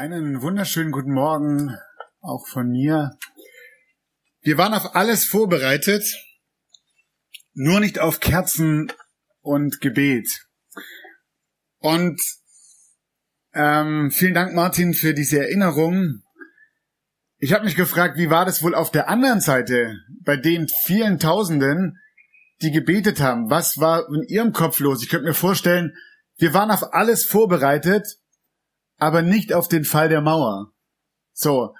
Einen wunderschönen guten Morgen auch von mir. Wir waren auf alles vorbereitet, nur nicht auf Kerzen und Gebet. Und ähm, vielen Dank, Martin, für diese Erinnerung. Ich habe mich gefragt, wie war das wohl auf der anderen Seite bei den vielen Tausenden, die gebetet haben? Was war in ihrem Kopf los? Ich könnte mir vorstellen, wir waren auf alles vorbereitet, aber nicht auf den Fall der Mauer. So,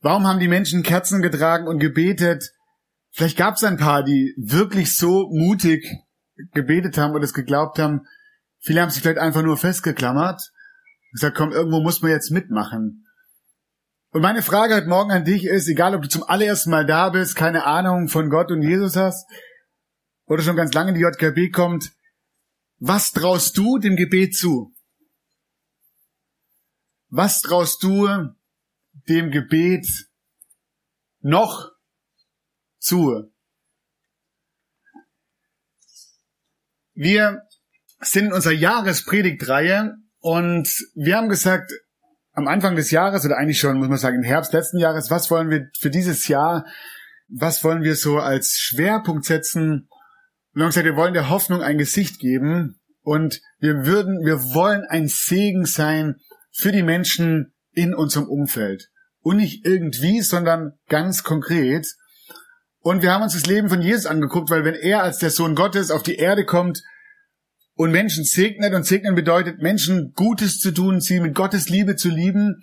warum haben die Menschen Kerzen getragen und gebetet? Vielleicht gab es ein paar, die wirklich so mutig gebetet haben und es geglaubt haben. Viele haben sich vielleicht einfach nur festgeklammert gesagt, komm, irgendwo muss man jetzt mitmachen. Und meine Frage heute Morgen an dich ist, egal ob du zum allerersten Mal da bist, keine Ahnung von Gott und Jesus hast, oder schon ganz lange in die JKB kommt, was traust du dem Gebet zu? Was traust du dem Gebet noch zu? Wir sind in unserer Jahrespredigtreihe und wir haben gesagt, am Anfang des Jahres oder eigentlich schon, muss man sagen, im Herbst letzten Jahres, was wollen wir für dieses Jahr, was wollen wir so als Schwerpunkt setzen? wir haben gesagt, wir wollen der Hoffnung ein Gesicht geben und wir würden, wir wollen ein Segen sein für die Menschen in unserem Umfeld. Und nicht irgendwie, sondern ganz konkret. Und wir haben uns das Leben von Jesus angeguckt, weil wenn er als der Sohn Gottes auf die Erde kommt, und Menschen segnet. Und segnen bedeutet, Menschen Gutes zu tun, sie mit Gottes Liebe zu lieben.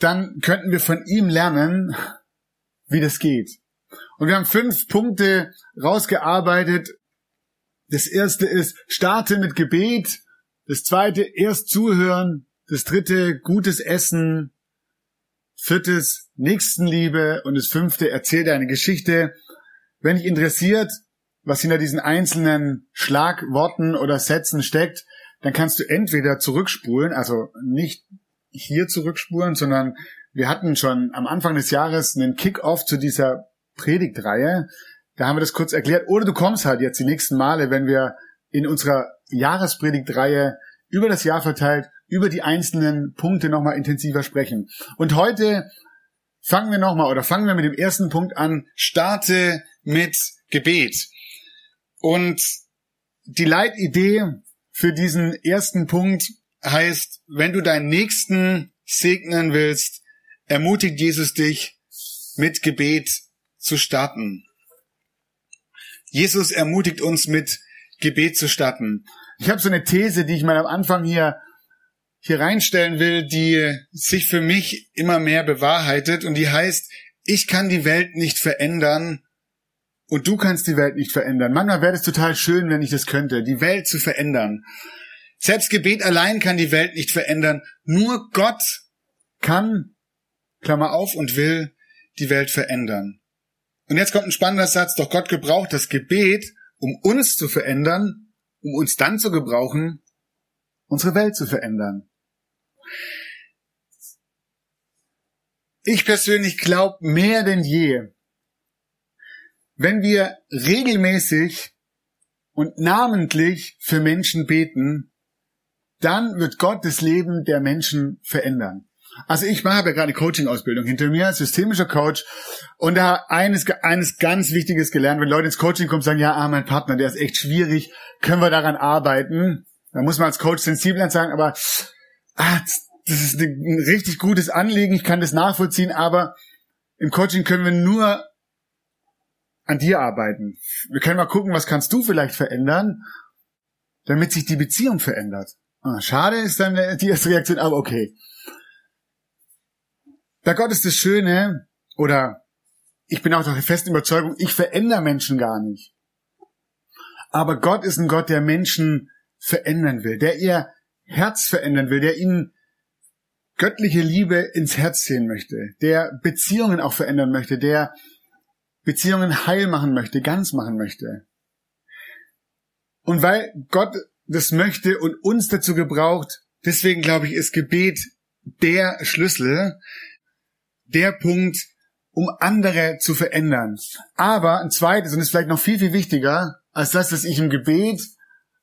Dann könnten wir von ihm lernen, wie das geht. Und wir haben fünf Punkte rausgearbeitet. Das erste ist, starte mit Gebet. Das zweite, erst zuhören. Das dritte, gutes Essen. Viertes, Nächstenliebe. Und das fünfte, erzähl deine Geschichte. Wenn dich interessiert, was hinter diesen einzelnen Schlagworten oder Sätzen steckt, dann kannst du entweder zurückspulen, also nicht hier zurückspulen, sondern wir hatten schon am Anfang des Jahres einen Kick-off zu dieser Predigtreihe. Da haben wir das kurz erklärt. Oder du kommst halt jetzt die nächsten Male, wenn wir in unserer Jahrespredigtreihe über das Jahr verteilt, über die einzelnen Punkte nochmal intensiver sprechen. Und heute fangen wir nochmal oder fangen wir mit dem ersten Punkt an. Starte mit Gebet. Und die Leitidee für diesen ersten Punkt heißt, wenn du deinen Nächsten segnen willst, ermutigt Jesus dich, mit Gebet zu starten. Jesus ermutigt uns mit Gebet zu starten. Ich habe so eine These, die ich mal am Anfang hier hier reinstellen will, die sich für mich immer mehr bewahrheitet und die heißt, ich kann die Welt nicht verändern, und du kannst die Welt nicht verändern. Manchmal wäre es total schön, wenn ich das könnte, die Welt zu verändern. Selbst Gebet allein kann die Welt nicht verändern. Nur Gott kann, Klammer auf, und will die Welt verändern. Und jetzt kommt ein spannender Satz, doch Gott gebraucht das Gebet, um uns zu verändern, um uns dann zu gebrauchen, unsere Welt zu verändern. Ich persönlich glaube mehr denn je, wenn wir regelmäßig und namentlich für Menschen beten, dann wird Gott das Leben der Menschen verändern. Also ich habe ja gerade Coaching-Ausbildung hinter mir, systemischer Coach, und da eines, eines ganz Wichtiges gelernt, wenn Leute ins Coaching kommen sagen, ja, ah, mein Partner, der ist echt schwierig, können wir daran arbeiten? Da muss man als Coach sensibel sagen, aber ah, das ist ein richtig gutes Anliegen, ich kann das nachvollziehen, aber im Coaching können wir nur an dir arbeiten. Wir können mal gucken, was kannst du vielleicht verändern, damit sich die Beziehung verändert. Ah, schade ist dann die erste Reaktion, aber okay. Bei Gott ist das Schöne, oder ich bin auch der festen Überzeugung, ich verändere Menschen gar nicht. Aber Gott ist ein Gott, der Menschen verändern will, der ihr Herz verändern will, der ihnen göttliche Liebe ins Herz sehen möchte, der Beziehungen auch verändern möchte, der Beziehungen heil machen möchte, ganz machen möchte. Und weil Gott das möchte und uns dazu gebraucht, deswegen glaube ich, ist Gebet der Schlüssel, der Punkt, um andere zu verändern. Aber ein zweites, und ist vielleicht noch viel, viel wichtiger, als das, dass ich im Gebet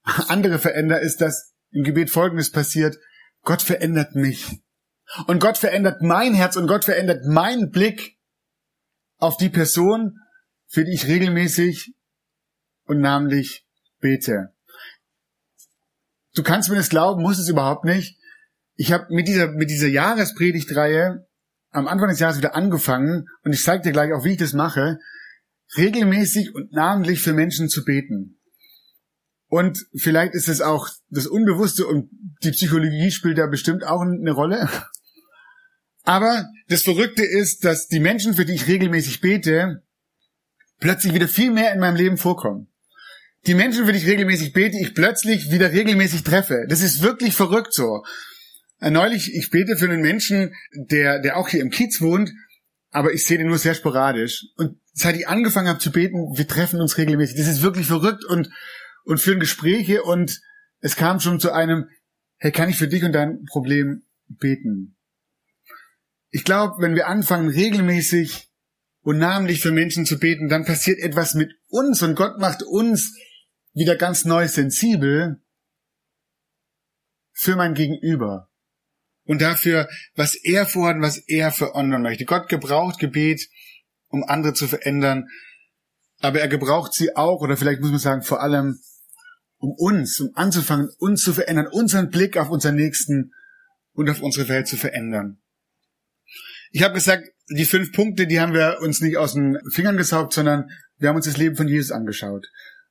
andere verändere, ist, dass im Gebet Folgendes passiert. Gott verändert mich. Und Gott verändert mein Herz und Gott verändert meinen Blick auf die Person, für die ich regelmäßig und namentlich bete. Du kannst mir das glauben, musst es überhaupt nicht. Ich habe mit dieser, mit dieser Jahrespredigtreihe am Anfang des Jahres wieder angefangen und ich zeige dir gleich auch, wie ich das mache, regelmäßig und namentlich für Menschen zu beten. Und vielleicht ist es auch das Unbewusste und die Psychologie spielt da bestimmt auch eine Rolle. Aber das Verrückte ist, dass die Menschen, für die ich regelmäßig bete, plötzlich wieder viel mehr in meinem Leben vorkommen. Die Menschen, für die ich regelmäßig bete, ich plötzlich wieder regelmäßig treffe. Das ist wirklich verrückt so. Äh, neulich, ich bete für einen Menschen, der, der auch hier im Kiez wohnt, aber ich sehe den nur sehr sporadisch. Und seit ich angefangen habe zu beten, wir treffen uns regelmäßig. Das ist wirklich verrückt und, und führen Gespräche und es kam schon zu einem, hey, kann ich für dich und dein Problem beten? Ich glaube, wenn wir anfangen, regelmäßig und namentlich für Menschen zu beten, dann passiert etwas mit uns und Gott macht uns wieder ganz neu sensibel für mein Gegenüber und dafür, was er vorhat was er für anderen möchte. Gott gebraucht Gebet, um andere zu verändern, aber er gebraucht sie auch, oder vielleicht muss man sagen, vor allem, um uns, um anzufangen, uns zu verändern, unseren Blick auf unseren Nächsten und auf unsere Welt zu verändern. Ich habe gesagt, die fünf Punkte, die haben wir uns nicht aus den Fingern gesaugt, sondern wir haben uns das Leben von Jesus angeschaut.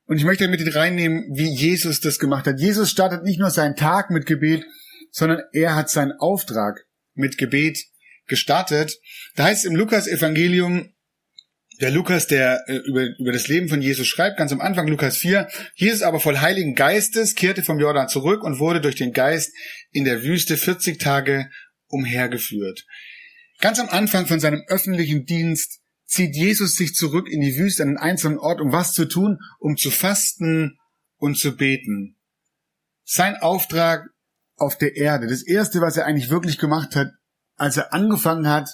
Und ich möchte mit reinnehmen, wie Jesus das gemacht hat. Jesus startet nicht nur seinen Tag mit Gebet, sondern er hat seinen Auftrag mit Gebet gestartet. Da heißt es im Lukas-Evangelium, der Lukas, der äh, über, über das Leben von Jesus schreibt, ganz am Anfang, Lukas 4, Jesus aber voll Heiligen Geistes kehrte vom Jordan zurück und wurde durch den Geist in der Wüste 40 Tage umhergeführt. Ganz am Anfang von seinem öffentlichen Dienst zieht Jesus sich zurück in die Wüste an einen einzelnen Ort, um was zu tun? Um zu fasten und zu beten. Sein Auftrag auf der Erde, das erste, was er eigentlich wirklich gemacht hat, als er angefangen hat,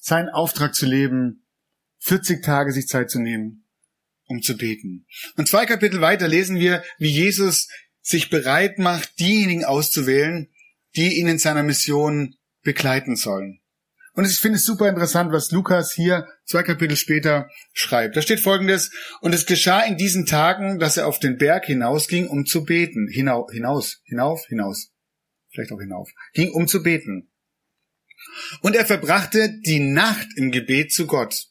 seinen Auftrag zu leben, 40 Tage sich Zeit zu nehmen, um zu beten. Und zwei Kapitel weiter lesen wir, wie Jesus sich bereit macht, diejenigen auszuwählen, die ihn in seiner Mission begleiten sollen. Und ich finde es super interessant, was Lukas hier zwei Kapitel später schreibt. Da steht folgendes, und es geschah in diesen Tagen, dass er auf den Berg hinausging, um zu beten. Hinau, hinaus, hinauf, hinaus. Vielleicht auch hinauf. Ging, um zu beten. Und er verbrachte die Nacht im Gebet zu Gott.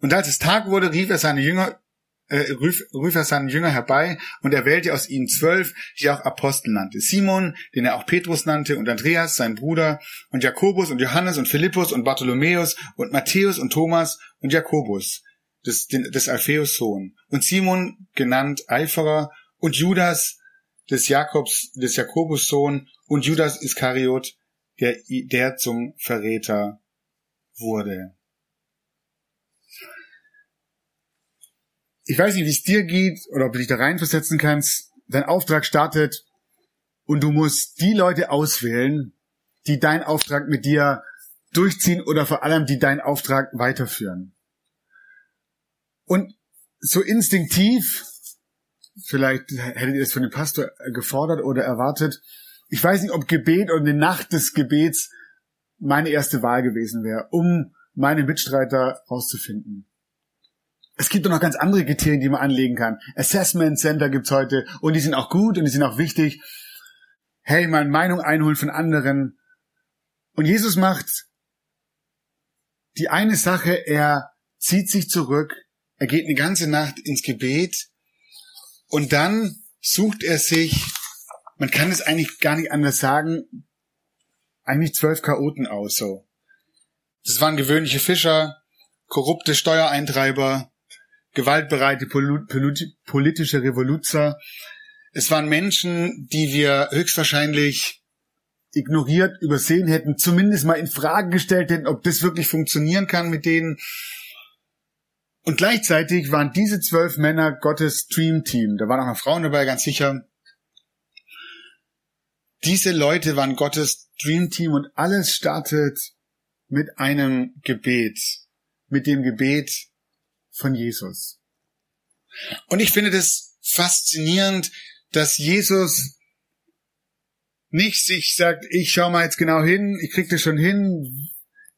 Und als es Tag wurde, rief er seine Jünger äh, rief, rief er seinen Jünger herbei und er wählte aus ihnen zwölf, die er auch Apostel nannte. Simon, den er auch Petrus nannte, und Andreas, sein Bruder, und Jakobus und Johannes und Philippus und Bartholomäus und Matthäus und Thomas und Jakobus, des, des Alpheus Sohn, und Simon, genannt Eiferer, und Judas, des Jakobs, des Jakobus Sohn, und Judas Iskariot, der, der zum Verräter wurde. ich weiß nicht, wie es dir geht oder ob du dich da reinversetzen kannst. Dein Auftrag startet und du musst die Leute auswählen, die deinen Auftrag mit dir durchziehen oder vor allem die deinen Auftrag weiterführen. Und so instinktiv, vielleicht hättet ihr es von dem Pastor gefordert oder erwartet, ich weiß nicht, ob Gebet oder eine Nacht des Gebets meine erste Wahl gewesen wäre, um meine Mitstreiter rauszufinden. Es gibt doch noch ganz andere Kriterien, die man anlegen kann. Assessment Center gibt's heute und die sind auch gut und die sind auch wichtig. Hey, mal Meinung einholen von anderen. Und Jesus macht die eine Sache, er zieht sich zurück, er geht eine ganze Nacht ins Gebet und dann sucht er sich, man kann es eigentlich gar nicht anders sagen, eigentlich zwölf Chaoten aus, so. Das waren gewöhnliche Fischer, korrupte Steuereintreiber, gewaltbereite politische Revoluzer. Es waren Menschen, die wir höchstwahrscheinlich ignoriert, übersehen hätten, zumindest mal in Frage gestellt hätten, ob das wirklich funktionieren kann mit denen. Und gleichzeitig waren diese zwölf Männer Gottes Dream Team. Da waren auch noch Frauen dabei, ganz sicher. Diese Leute waren Gottes Dream Team und alles startet mit einem Gebet, mit dem Gebet von Jesus. Und ich finde das faszinierend, dass Jesus nicht sich sagt, ich schau mal jetzt genau hin, ich krieg das schon hin.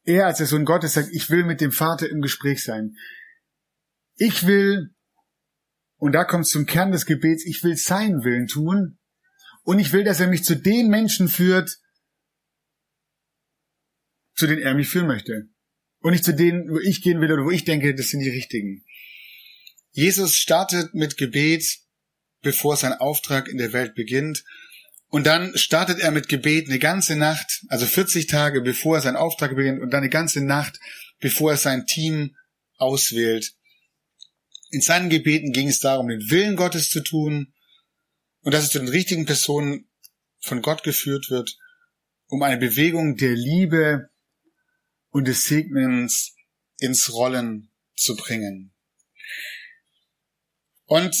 Er als der Sohn Gottes sagt, ich will mit dem Vater im Gespräch sein. Ich will, und da kommt es zum Kern des Gebets, ich will seinen Willen tun und ich will, dass er mich zu den Menschen führt, zu denen er mich führen möchte. Und nicht zu denen, wo ich gehen will oder wo ich denke, das sind die richtigen. Jesus startet mit Gebet, bevor sein Auftrag in der Welt beginnt. Und dann startet er mit Gebet eine ganze Nacht, also 40 Tage, bevor er seinen Auftrag beginnt und dann eine ganze Nacht, bevor er sein Team auswählt. In seinen Gebeten ging es darum, den Willen Gottes zu tun und dass es zu den richtigen Personen von Gott geführt wird, um eine Bewegung der Liebe und des Segnens ins Rollen zu bringen. Und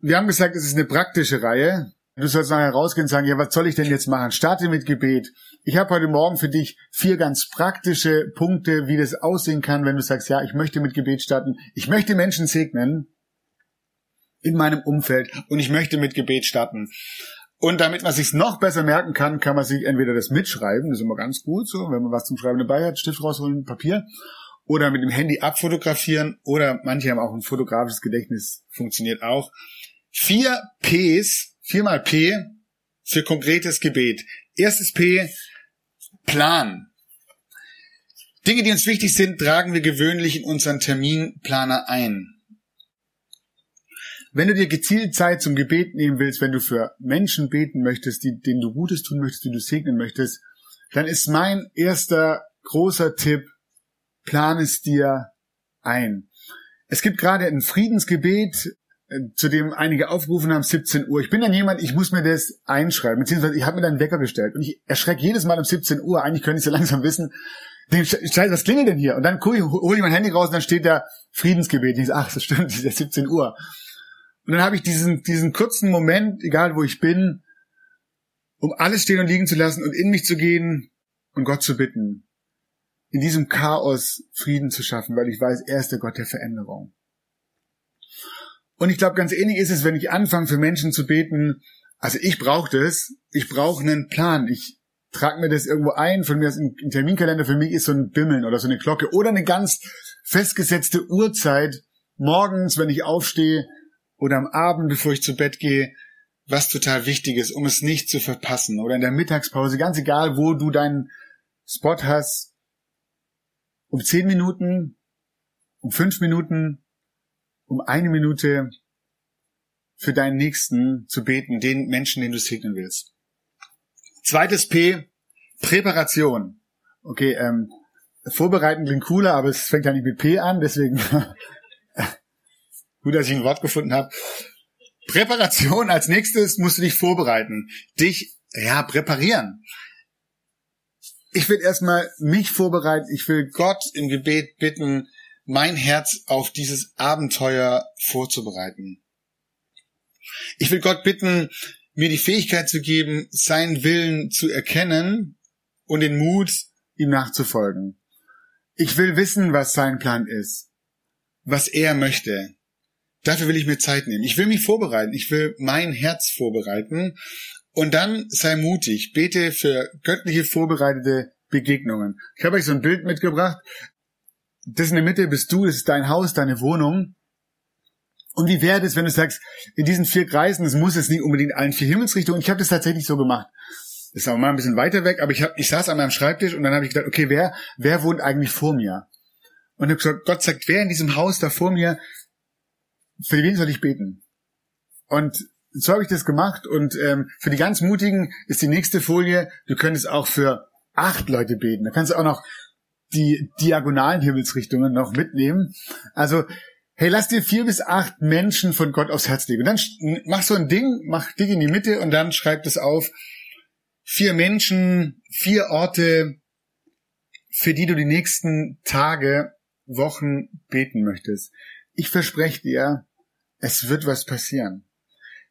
wir haben gesagt, es ist eine praktische Reihe. Du sollst nachher rausgehen und sagen, ja, was soll ich denn jetzt machen? Starte mit Gebet. Ich habe heute Morgen für dich vier ganz praktische Punkte, wie das aussehen kann, wenn du sagst, ja, ich möchte mit Gebet starten. Ich möchte Menschen segnen in meinem Umfeld und ich möchte mit Gebet starten. Und damit man sich noch besser merken kann, kann man sich entweder das mitschreiben, das ist immer ganz gut so, wenn man was zum Schreiben dabei hat, Stift rausholen, Papier, oder mit dem Handy abfotografieren, oder manche haben auch ein fotografisches Gedächtnis, funktioniert auch. Vier Ps, viermal P für konkretes Gebet. Erstes P, Plan. Dinge, die uns wichtig sind, tragen wir gewöhnlich in unseren Terminplaner ein. Wenn du dir gezielt Zeit zum Gebet nehmen willst, wenn du für Menschen beten möchtest, die, denen du Gutes tun möchtest, die du segnen möchtest, dann ist mein erster großer Tipp, plan es dir ein. Es gibt gerade ein Friedensgebet, äh, zu dem einige aufgerufen haben, 17 Uhr. Ich bin dann jemand, ich muss mir das einschreiben, beziehungsweise ich habe mir dann einen Wecker gestellt und ich erschrecke jedes Mal um 17 Uhr. Eigentlich könnte ich so langsam wissen, Scheiße, was klingelt denn hier? Und dann hole ich mein Handy raus und dann steht da Friedensgebet. Ich so, ach, das stimmt, es ist ja 17 Uhr. Und dann habe ich diesen, diesen kurzen Moment, egal wo ich bin, um alles stehen und liegen zu lassen und in mich zu gehen und Gott zu bitten, in diesem Chaos Frieden zu schaffen, weil ich weiß, er ist der Gott der Veränderung. Und ich glaube, ganz ähnlich ist es, wenn ich anfange, für Menschen zu beten. Also ich brauche das. Ich brauche einen Plan. Ich trage mir das irgendwo ein. Von mir ist ein Terminkalender. Für mich ist so ein Bimmeln oder so eine Glocke oder eine ganz festgesetzte Uhrzeit. Morgens, wenn ich aufstehe oder am Abend, bevor ich zu Bett gehe, was total wichtig ist, um es nicht zu verpassen. Oder in der Mittagspause, ganz egal, wo du deinen Spot hast. Um zehn Minuten, um fünf Minuten, um eine Minute für deinen Nächsten zu beten, den Menschen, den du segnen willst. Zweites P, Präparation. Okay, ähm, vorbereiten klingt cooler, aber es fängt ja nicht mit P an, deswegen gut, dass ich ein Wort gefunden habe. Präparation als nächstes musst du dich vorbereiten, dich ja präparieren. Ich will erstmal mich vorbereiten, ich will Gott im Gebet bitten, mein Herz auf dieses Abenteuer vorzubereiten. Ich will Gott bitten, mir die Fähigkeit zu geben, seinen Willen zu erkennen und den Mut, ihm nachzufolgen. Ich will wissen, was sein Plan ist, was er möchte. Dafür will ich mir Zeit nehmen. Ich will mich vorbereiten. Ich will mein Herz vorbereiten. Und dann sei mutig. Bete für göttliche vorbereitete Begegnungen. Ich habe euch so ein Bild mitgebracht das in der Mitte bist du, das ist dein Haus, deine Wohnung. Und wie wäre das, wenn du sagst, in diesen vier Kreisen, es muss jetzt nicht unbedingt allen vier Himmelsrichtungen. Ich habe das tatsächlich so gemacht. Das ist auch mal ein bisschen weiter weg, aber ich, hab, ich saß an meinem Schreibtisch und dann habe ich gedacht, okay, wer, wer wohnt eigentlich vor mir? Und habe gesagt, Gott sagt, wer in diesem Haus da vor mir, für wen soll ich beten? Und so habe ich das gemacht und ähm, für die ganz Mutigen ist die nächste Folie, du könntest auch für acht Leute beten. Da kannst du auch noch die diagonalen Himmelsrichtungen noch mitnehmen. Also, hey, lass dir vier bis acht Menschen von Gott aufs Herz legen. Und dann mach so ein Ding, mach Ding in die Mitte und dann schreib das auf. Vier Menschen, vier Orte, für die du die nächsten Tage, Wochen beten möchtest. Ich verspreche dir, es wird was passieren.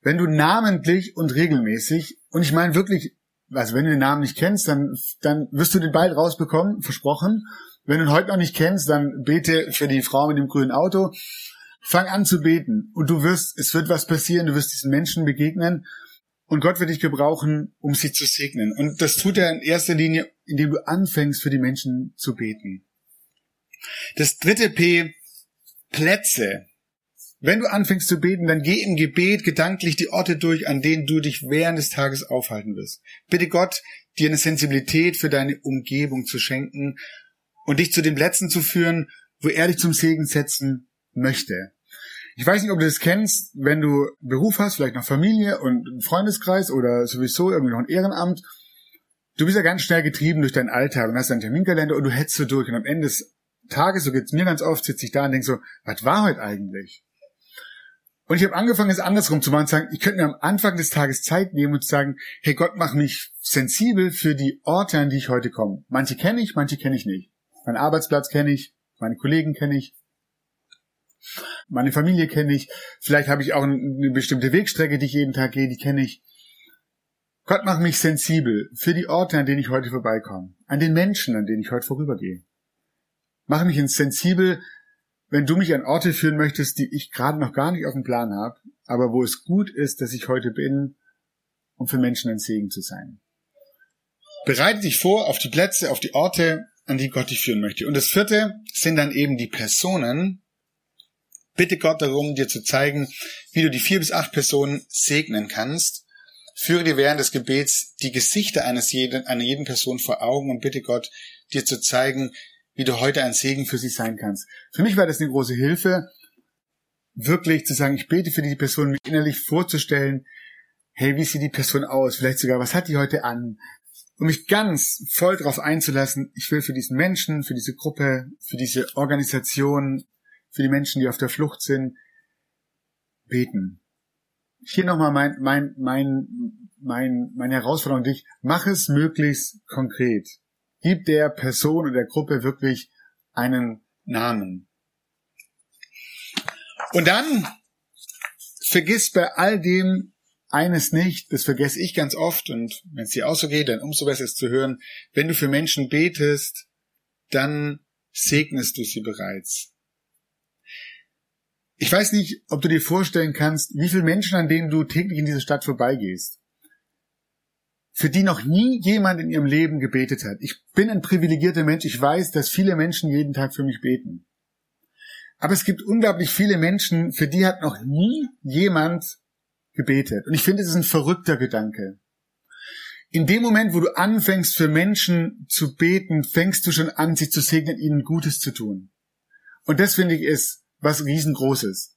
Wenn du namentlich und regelmäßig, und ich meine wirklich also wenn du den Namen nicht kennst, dann, dann wirst du den bald rausbekommen, versprochen. Wenn du ihn heute noch nicht kennst, dann bete für die Frau mit dem grünen Auto. Fang an zu beten und du wirst, es wird was passieren, du wirst diesen Menschen begegnen und Gott wird dich gebrauchen, um sie zu segnen. Und das tut er in erster Linie, indem du anfängst, für die Menschen zu beten. Das dritte P, Plätze. Wenn du anfängst zu beten, dann geh im Gebet gedanklich die Orte durch, an denen du dich während des Tages aufhalten wirst. Bitte Gott, dir eine Sensibilität für deine Umgebung zu schenken und dich zu den Plätzen zu führen, wo er dich zum Segen setzen möchte. Ich weiß nicht, ob du das kennst, wenn du Beruf hast, vielleicht noch Familie und einen Freundeskreis oder sowieso irgendwie noch ein Ehrenamt. Du bist ja ganz schnell getrieben durch deinen Alltag und hast deinen Terminkalender und du hetzt so durch und am Ende des Tages, so geht's mir ganz oft, sitze ich da und denk so, was war heute eigentlich? Und ich habe angefangen, es andersrum zu machen, zu sagen, ich könnte mir am Anfang des Tages Zeit nehmen und sagen, hey Gott, mach mich sensibel für die Orte, an die ich heute komme. Manche kenne ich, manche kenne ich nicht. Meinen Arbeitsplatz kenne ich, meine Kollegen kenne ich, meine Familie kenne ich, vielleicht habe ich auch eine bestimmte Wegstrecke, die ich jeden Tag gehe, die kenne ich. Gott, mach mich sensibel für die Orte, an denen ich heute vorbeikomme, an den Menschen, an denen ich heute vorübergehe. Mach mich sensibel wenn du mich an Orte führen möchtest, die ich gerade noch gar nicht auf dem Plan habe, aber wo es gut ist, dass ich heute bin, um für Menschen ein Segen zu sein. Bereite dich vor auf die Plätze, auf die Orte, an die Gott dich führen möchte. Und das vierte sind dann eben die Personen. Bitte Gott darum, dir zu zeigen, wie du die vier bis acht Personen segnen kannst. Führe dir während des Gebets die Gesichter eines jeden, einer jeden Person vor Augen und bitte Gott, dir zu zeigen, wie du heute ein Segen für sie sein kannst. Für mich war das eine große Hilfe, wirklich zu sagen, ich bete für die Person, mich innerlich vorzustellen, hey, wie sieht die Person aus? Vielleicht sogar, was hat die heute an? Um mich ganz voll darauf einzulassen, ich will für diesen Menschen, für diese Gruppe, für diese Organisation, für die Menschen, die auf der Flucht sind, beten. Hier nochmal mein, mein, mein, mein, meine Herausforderung an dich. Mach es möglichst konkret. Gib der Person oder der Gruppe wirklich einen Namen. Und dann vergiss bei all dem eines nicht, das vergesse ich ganz oft und wenn es dir auch so geht, dann umso besser ist zu hören, wenn du für Menschen betest, dann segnest du sie bereits. Ich weiß nicht, ob du dir vorstellen kannst, wie viele Menschen, an denen du täglich in dieser Stadt vorbeigehst für die noch nie jemand in ihrem Leben gebetet hat. Ich bin ein privilegierter Mensch. Ich weiß, dass viele Menschen jeden Tag für mich beten. Aber es gibt unglaublich viele Menschen, für die hat noch nie jemand gebetet. Und ich finde, es ist ein verrückter Gedanke. In dem Moment, wo du anfängst, für Menschen zu beten, fängst du schon an, sie zu segnen, ihnen Gutes zu tun. Und das finde ich ist was riesengroßes.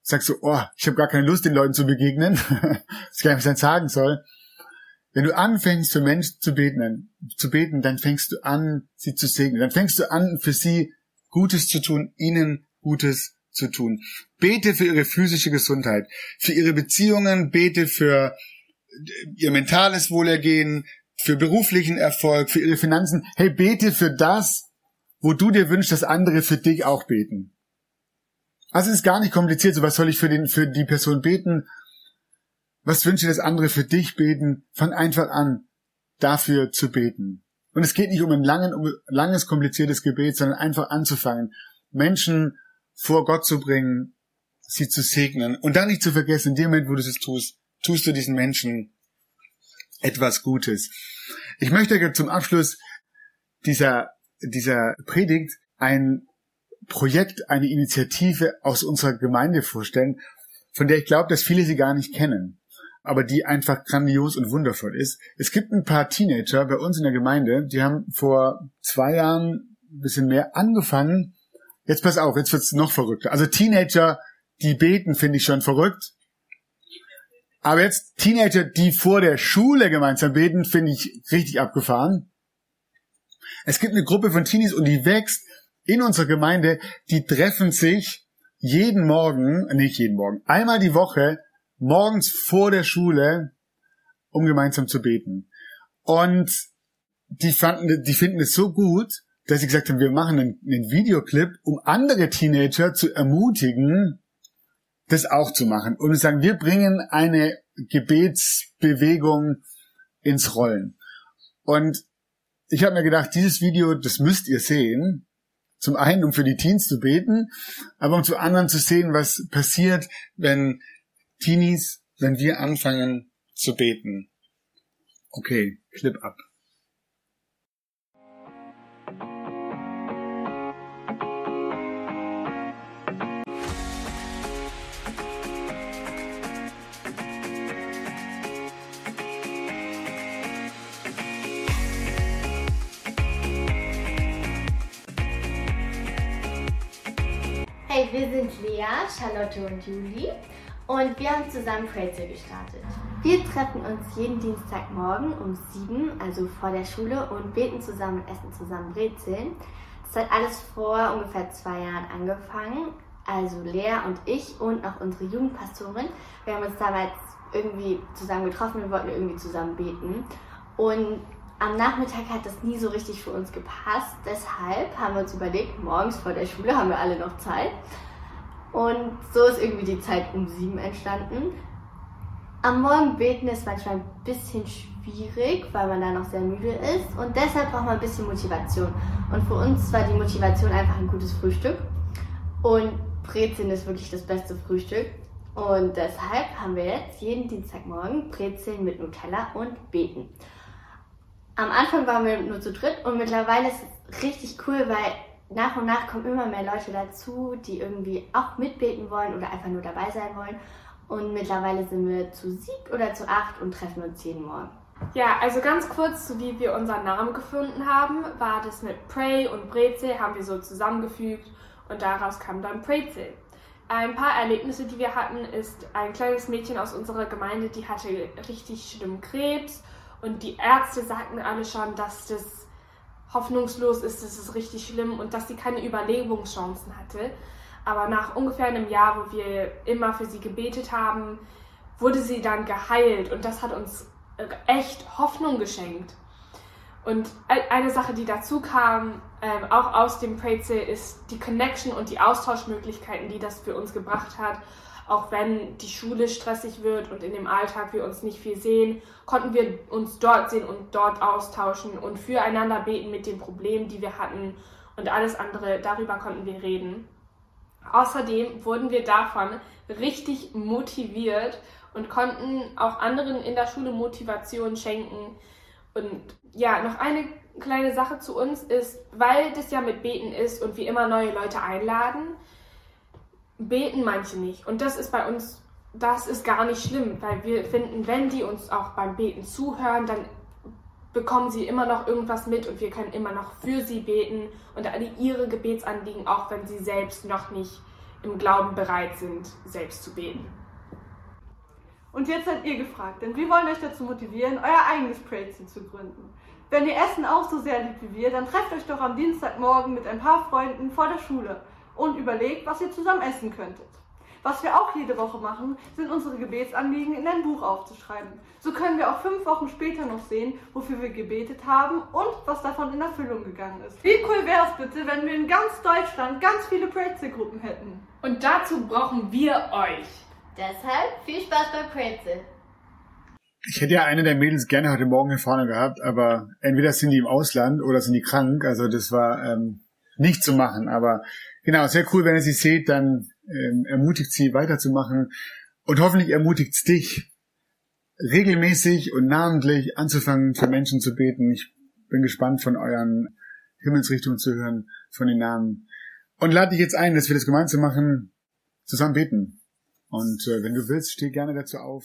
Sagst du, oh, ich habe gar keine Lust, den Leuten zu begegnen. das kann ich nicht sagen soll. Wenn du anfängst, für Menschen zu beten, zu beten, dann fängst du an, sie zu segnen. Dann fängst du an, für sie Gutes zu tun, ihnen Gutes zu tun. Bete für ihre physische Gesundheit, für ihre Beziehungen, bete für ihr mentales Wohlergehen, für beruflichen Erfolg, für ihre Finanzen. Hey, bete für das, wo du dir wünschst, dass andere für dich auch beten. Also es ist gar nicht kompliziert. So was soll ich für den, für die Person beten? Was wünsche, dass andere für dich beten? Fang einfach an, dafür zu beten. Und es geht nicht um ein langen, um langes, kompliziertes Gebet, sondern einfach anzufangen, Menschen vor Gott zu bringen, sie zu segnen und dann nicht zu vergessen, in dem Moment, wo du es tust, tust du diesen Menschen etwas Gutes. Ich möchte zum Abschluss dieser, dieser Predigt ein Projekt, eine Initiative aus unserer Gemeinde vorstellen, von der ich glaube, dass viele sie gar nicht kennen aber die einfach grandios und wundervoll ist. Es gibt ein paar Teenager bei uns in der Gemeinde, die haben vor zwei Jahren ein bisschen mehr angefangen. Jetzt pass auf, jetzt wird's noch verrückter. Also Teenager, die beten, finde ich schon verrückt. Aber jetzt Teenager, die vor der Schule gemeinsam beten, finde ich richtig abgefahren. Es gibt eine Gruppe von Teenies und die wächst in unserer Gemeinde. Die treffen sich jeden Morgen, nicht jeden Morgen, einmal die Woche, morgens vor der Schule, um gemeinsam zu beten. Und die fanden, die finden es so gut, dass sie gesagt haben, wir machen einen, einen Videoclip, um andere Teenager zu ermutigen, das auch zu machen. Und sagen, wir bringen eine Gebetsbewegung ins Rollen. Und ich habe mir gedacht, dieses Video, das müsst ihr sehen. Zum einen, um für die Teens zu beten, aber um zum anderen zu sehen, was passiert, wenn Teenies, wenn wir anfangen zu beten. Okay, Clip ab. Hey, wir sind Lea, Charlotte und Juli und wir haben zusammen Pretzel gestartet. Wir treffen uns jeden Dienstagmorgen um 7, also vor der Schule, und beten zusammen und essen zusammen Brezeln. Das hat alles vor ungefähr zwei Jahren angefangen. Also Lea und ich und auch unsere Jugendpastorin. Wir haben uns damals irgendwie zusammen getroffen und wollten irgendwie zusammen beten. Und am Nachmittag hat das nie so richtig für uns gepasst. Deshalb haben wir uns überlegt, morgens vor der Schule haben wir alle noch Zeit. Und so ist irgendwie die Zeit um sieben entstanden. Am Morgen beten ist manchmal ein bisschen schwierig, weil man da noch sehr müde ist. Und deshalb braucht man ein bisschen Motivation. Und für uns war die Motivation einfach ein gutes Frühstück. Und Brezeln ist wirklich das beste Frühstück. Und deshalb haben wir jetzt jeden Dienstagmorgen Brezeln mit Nutella und beten. Am Anfang waren wir nur zu dritt und mittlerweile ist es richtig cool, weil nach und nach kommen immer mehr Leute dazu, die irgendwie auch mitbeten wollen oder einfach nur dabei sein wollen. Und mittlerweile sind wir zu sieb oder zu acht und treffen uns jeden Morgen. Ja, also ganz kurz, so wie wir unseren Namen gefunden haben, war das mit Pray und Brezel, haben wir so zusammengefügt und daraus kam dann Brezel. Ein paar Erlebnisse, die wir hatten, ist ein kleines Mädchen aus unserer Gemeinde, die hatte richtig schlimm Krebs und die Ärzte sagten alle schon, dass das hoffnungslos ist, es richtig schlimm und dass sie keine Überlebenschancen hatte. Aber nach ungefähr einem Jahr, wo wir immer für sie gebetet haben, wurde sie dann geheilt und das hat uns echt Hoffnung geschenkt. Und eine Sache, die dazu kam, ähm, auch aus dem Preze, ist die Connection und die Austauschmöglichkeiten, die das für uns gebracht hat auch wenn die Schule stressig wird und in dem Alltag wir uns nicht viel sehen, konnten wir uns dort sehen und dort austauschen und füreinander beten mit den Problemen, die wir hatten und alles andere, darüber konnten wir reden. Außerdem wurden wir davon richtig motiviert und konnten auch anderen in der Schule Motivation schenken. Und ja, noch eine kleine Sache zu uns ist, weil das ja mit Beten ist und wir immer neue Leute einladen, beten manche nicht. Und das ist bei uns, das ist gar nicht schlimm, weil wir finden, wenn die uns auch beim Beten zuhören, dann bekommen sie immer noch irgendwas mit und wir können immer noch für sie beten und alle ihre Gebetsanliegen, auch wenn sie selbst noch nicht im Glauben bereit sind, selbst zu beten. Und jetzt seid ihr gefragt, denn wir wollen euch dazu motivieren, euer eigenes Praise zu gründen. Wenn ihr Essen auch so sehr liebt wie wir, dann trefft euch doch am Dienstagmorgen mit ein paar Freunden vor der Schule und überlegt, was ihr zusammen essen könntet. Was wir auch jede Woche machen, sind unsere Gebetsanliegen in ein Buch aufzuschreiben. So können wir auch fünf Wochen später noch sehen, wofür wir gebetet haben und was davon in Erfüllung gegangen ist. Wie cool wäre es bitte, wenn wir in ganz Deutschland ganz viele Pretzel-Gruppen hätten? Und dazu brauchen wir euch. Deshalb viel Spaß bei Pretzel. Ich hätte ja eine der Mädels gerne heute Morgen hier vorne gehabt, aber entweder sind die im Ausland oder sind die krank. Also das war ähm, nicht zu machen. Aber Genau, sehr cool, wenn ihr sie seht, dann ähm, ermutigt sie weiterzumachen und hoffentlich ermutigt dich, regelmäßig und namentlich anzufangen, für Menschen zu beten. Ich bin gespannt von euren Himmelsrichtungen zu hören, von den Namen. Und lade dich jetzt ein, dass wir das gemeinsam machen, zusammen beten. Und äh, wenn du willst, steh gerne dazu auf.